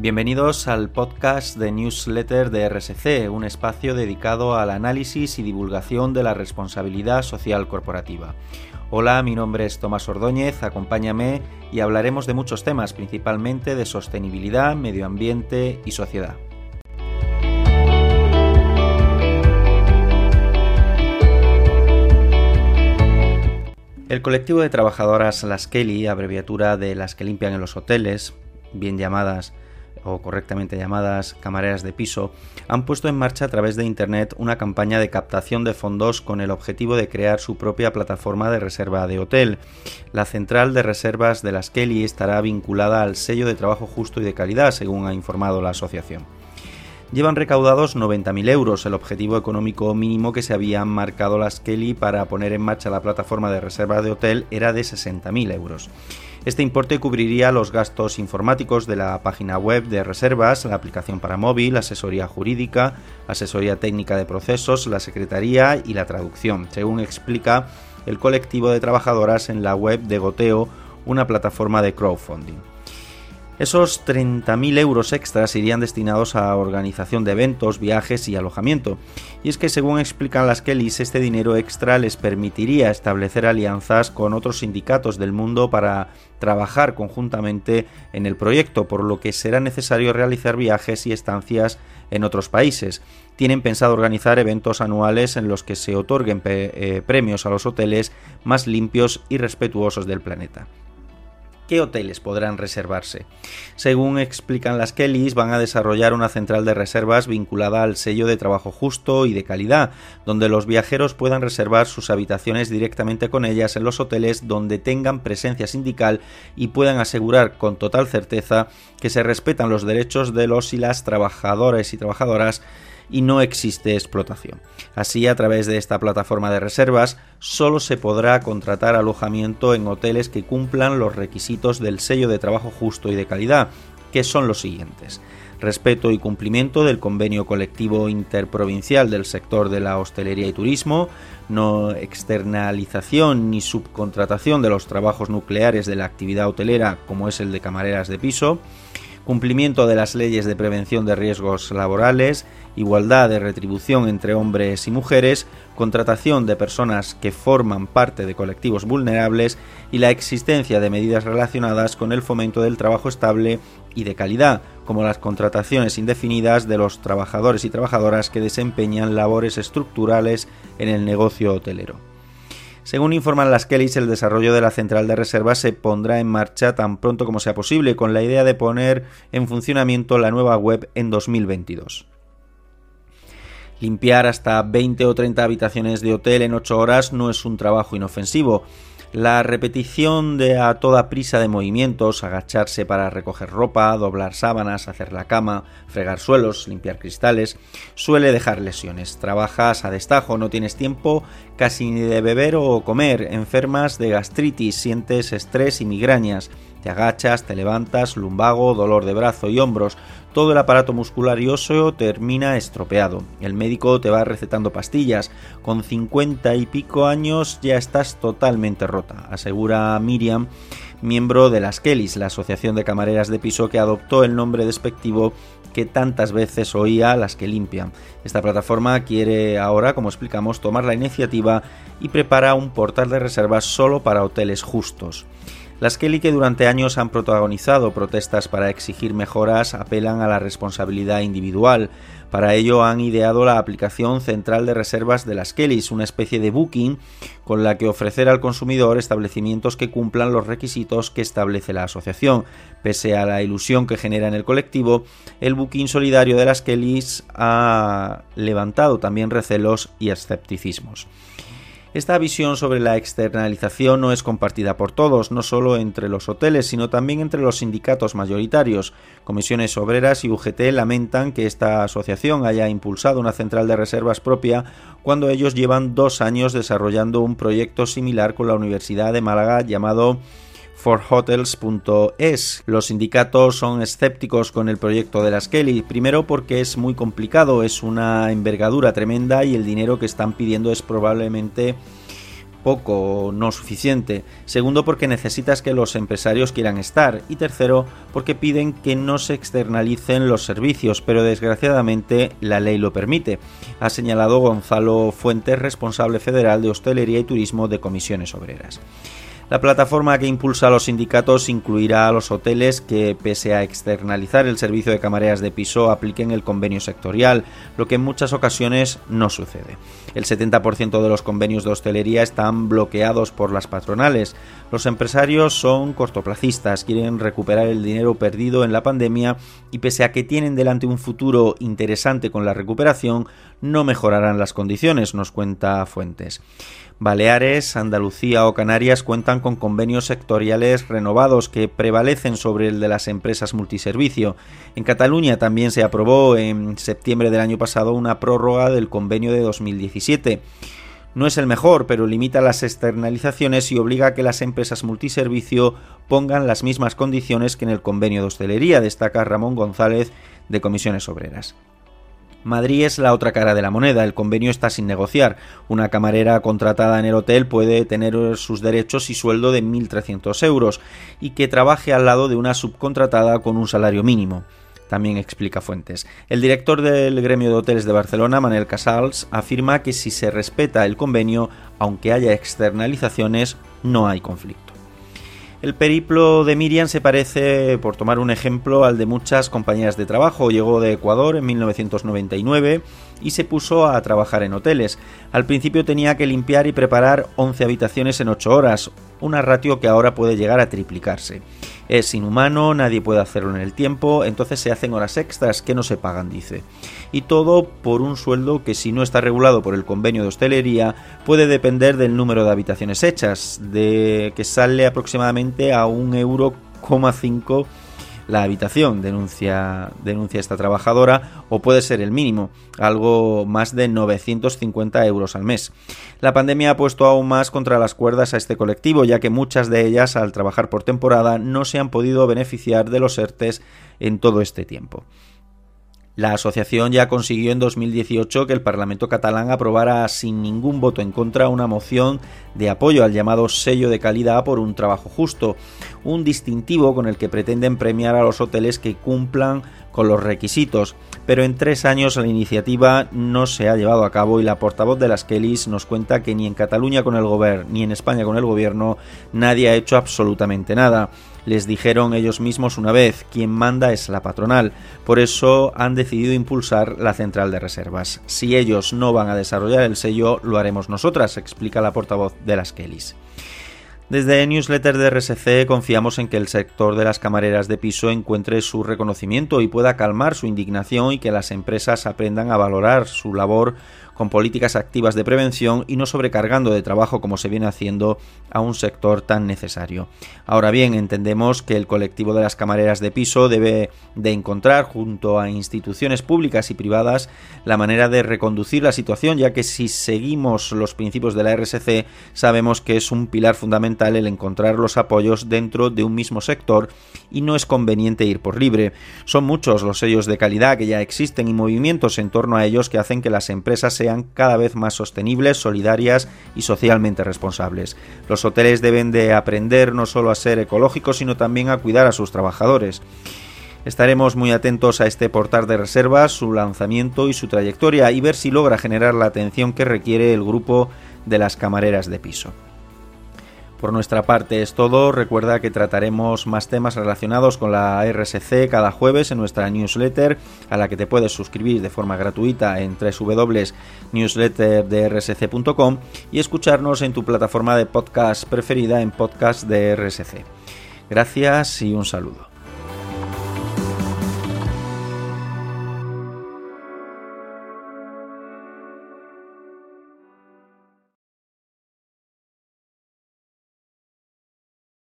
Bienvenidos al podcast de newsletter de RSC, un espacio dedicado al análisis y divulgación de la responsabilidad social corporativa. Hola, mi nombre es Tomás Ordóñez, acompáñame y hablaremos de muchos temas, principalmente de sostenibilidad, medio ambiente y sociedad. El colectivo de trabajadoras Las Kelly, abreviatura de las que limpian en los hoteles, bien llamadas o correctamente llamadas camareras de piso, han puesto en marcha a través de Internet una campaña de captación de fondos con el objetivo de crear su propia plataforma de reserva de hotel. La central de reservas de las Kelly estará vinculada al sello de trabajo justo y de calidad, según ha informado la asociación. Llevan recaudados 90.000 euros, el objetivo económico mínimo que se habían marcado las Kelly para poner en marcha la plataforma de reserva de hotel era de 60.000 euros. Este importe cubriría los gastos informáticos de la página web de reservas, la aplicación para móvil, asesoría jurídica, asesoría técnica de procesos, la secretaría y la traducción, según explica el colectivo de trabajadoras en la web de Goteo, una plataforma de crowdfunding. Esos 30.000 euros extras irían destinados a organización de eventos, viajes y alojamiento. Y es que según explican las Kellys, este dinero extra les permitiría establecer alianzas con otros sindicatos del mundo para trabajar conjuntamente en el proyecto, por lo que será necesario realizar viajes y estancias en otros países. Tienen pensado organizar eventos anuales en los que se otorguen eh, premios a los hoteles más limpios y respetuosos del planeta qué hoteles podrán reservarse. Según explican las Kellys, van a desarrollar una central de reservas vinculada al sello de trabajo justo y de calidad, donde los viajeros puedan reservar sus habitaciones directamente con ellas en los hoteles donde tengan presencia sindical y puedan asegurar con total certeza que se respetan los derechos de los y las trabajadores y trabajadoras y no existe explotación. Así, a través de esta plataforma de reservas, solo se podrá contratar alojamiento en hoteles que cumplan los requisitos del sello de trabajo justo y de calidad, que son los siguientes. Respeto y cumplimiento del convenio colectivo interprovincial del sector de la hostelería y turismo, no externalización ni subcontratación de los trabajos nucleares de la actividad hotelera como es el de camareras de piso, cumplimiento de las leyes de prevención de riesgos laborales igualdad de retribución entre hombres y mujeres, contratación de personas que forman parte de colectivos vulnerables y la existencia de medidas relacionadas con el fomento del trabajo estable y de calidad, como las contrataciones indefinidas de los trabajadores y trabajadoras que desempeñan labores estructurales en el negocio hotelero. Según informan las Kellys, el desarrollo de la central de reservas se pondrá en marcha tan pronto como sea posible, con la idea de poner en funcionamiento la nueva web en 2022. Limpiar hasta 20 o 30 habitaciones de hotel en 8 horas no es un trabajo inofensivo. La repetición de a toda prisa de movimientos, agacharse para recoger ropa, doblar sábanas, hacer la cama, fregar suelos, limpiar cristales, suele dejar lesiones. Trabajas a destajo, no tienes tiempo casi ni de beber o comer, enfermas de gastritis, sientes estrés y migrañas te agachas, te levantas, lumbago, dolor de brazo y hombros, todo el aparato muscular y óseo termina estropeado. El médico te va recetando pastillas. Con 50 y pico años ya estás totalmente rota, asegura Miriam, miembro de las Kellys, la asociación de camareras de piso que adoptó el nombre despectivo que tantas veces oía las que limpian. Esta plataforma quiere ahora, como explicamos, tomar la iniciativa y prepara un portal de reservas solo para hoteles justos. Las Kelly que durante años han protagonizado protestas para exigir mejoras apelan a la responsabilidad individual. Para ello han ideado la aplicación central de reservas de las Kellys, una especie de booking con la que ofrecer al consumidor establecimientos que cumplan los requisitos que establece la asociación. Pese a la ilusión que genera en el colectivo, el booking solidario de las Kellys ha levantado también recelos y escepticismos. Esta visión sobre la externalización no es compartida por todos, no solo entre los hoteles, sino también entre los sindicatos mayoritarios. Comisiones Obreras y UGT lamentan que esta asociación haya impulsado una central de reservas propia cuando ellos llevan dos años desarrollando un proyecto similar con la Universidad de Málaga llamado forhotels.es. Los sindicatos son escépticos con el proyecto de las Kelly, primero porque es muy complicado, es una envergadura tremenda y el dinero que están pidiendo es probablemente poco o no suficiente. Segundo, porque necesitas que los empresarios quieran estar. Y tercero, porque piden que no se externalicen los servicios, pero desgraciadamente la ley lo permite, ha señalado Gonzalo Fuentes, responsable federal de hostelería y turismo de comisiones obreras. La plataforma que impulsa a los sindicatos incluirá a los hoteles que, pese a externalizar el servicio de camareras de piso, apliquen el convenio sectorial, lo que en muchas ocasiones no sucede. El 70% de los convenios de hostelería están bloqueados por las patronales. Los empresarios son cortoplacistas, quieren recuperar el dinero perdido en la pandemia y pese a que tienen delante un futuro interesante con la recuperación, no mejorarán las condiciones, nos cuenta Fuentes. Baleares, Andalucía o Canarias cuentan con convenios sectoriales renovados que prevalecen sobre el de las empresas multiservicio. En Cataluña también se aprobó en septiembre del año pasado una prórroga del convenio de 2017. No es el mejor, pero limita las externalizaciones y obliga a que las empresas multiservicio pongan las mismas condiciones que en el convenio de hostelería, destaca Ramón González de Comisiones Obreras. Madrid es la otra cara de la moneda, el convenio está sin negociar. Una camarera contratada en el hotel puede tener sus derechos y sueldo de 1.300 euros y que trabaje al lado de una subcontratada con un salario mínimo. También explica Fuentes. El director del gremio de hoteles de Barcelona, Manel Casals, afirma que si se respeta el convenio, aunque haya externalizaciones, no hay conflicto. El periplo de Miriam se parece, por tomar un ejemplo, al de muchas compañeras de trabajo. Llegó de Ecuador en 1999 y se puso a trabajar en hoteles. Al principio tenía que limpiar y preparar 11 habitaciones en 8 horas, una ratio que ahora puede llegar a triplicarse. Es inhumano, nadie puede hacerlo en el tiempo, entonces se hacen horas extras que no se pagan, dice. Y todo por un sueldo que si no está regulado por el convenio de hostelería puede depender del número de habitaciones hechas, de que sale aproximadamente a un euro la habitación, denuncia, denuncia esta trabajadora, o puede ser el mínimo, algo más de 950 euros al mes. La pandemia ha puesto aún más contra las cuerdas a este colectivo, ya que muchas de ellas, al trabajar por temporada, no se han podido beneficiar de los ERTES en todo este tiempo. La asociación ya consiguió en 2018 que el Parlamento catalán aprobara sin ningún voto en contra una moción de apoyo al llamado sello de calidad por un trabajo justo, un distintivo con el que pretenden premiar a los hoteles que cumplan con los requisitos, pero en tres años la iniciativa no se ha llevado a cabo y la portavoz de las Kellys nos cuenta que ni en Cataluña con el gobierno ni en España con el gobierno nadie ha hecho absolutamente nada les dijeron ellos mismos una vez, quien manda es la patronal. Por eso han decidido impulsar la central de reservas. Si ellos no van a desarrollar el sello, lo haremos nosotras, explica la portavoz de las Kellys. Desde Newsletter de RSC confiamos en que el sector de las camareras de piso encuentre su reconocimiento y pueda calmar su indignación y que las empresas aprendan a valorar su labor con políticas activas de prevención y no sobrecargando de trabajo como se viene haciendo a un sector tan necesario. Ahora bien, entendemos que el colectivo de las camareras de piso debe de encontrar junto a instituciones públicas y privadas la manera de reconducir la situación, ya que si seguimos los principios de la RSC sabemos que es un pilar fundamental el encontrar los apoyos dentro de un mismo sector y no es conveniente ir por libre. Son muchos los sellos de calidad que ya existen y movimientos en torno a ellos que hacen que las empresas se cada vez más sostenibles, solidarias y socialmente responsables. Los hoteles deben de aprender no solo a ser ecológicos, sino también a cuidar a sus trabajadores. Estaremos muy atentos a este portal de reservas, su lanzamiento y su trayectoria y ver si logra generar la atención que requiere el grupo de las camareras de piso. Por nuestra parte es todo. Recuerda que trataremos más temas relacionados con la RSC cada jueves en nuestra newsletter, a la que te puedes suscribir de forma gratuita en www.newsletterdrsc.com y escucharnos en tu plataforma de podcast preferida en podcast de. Gracias y un saludo.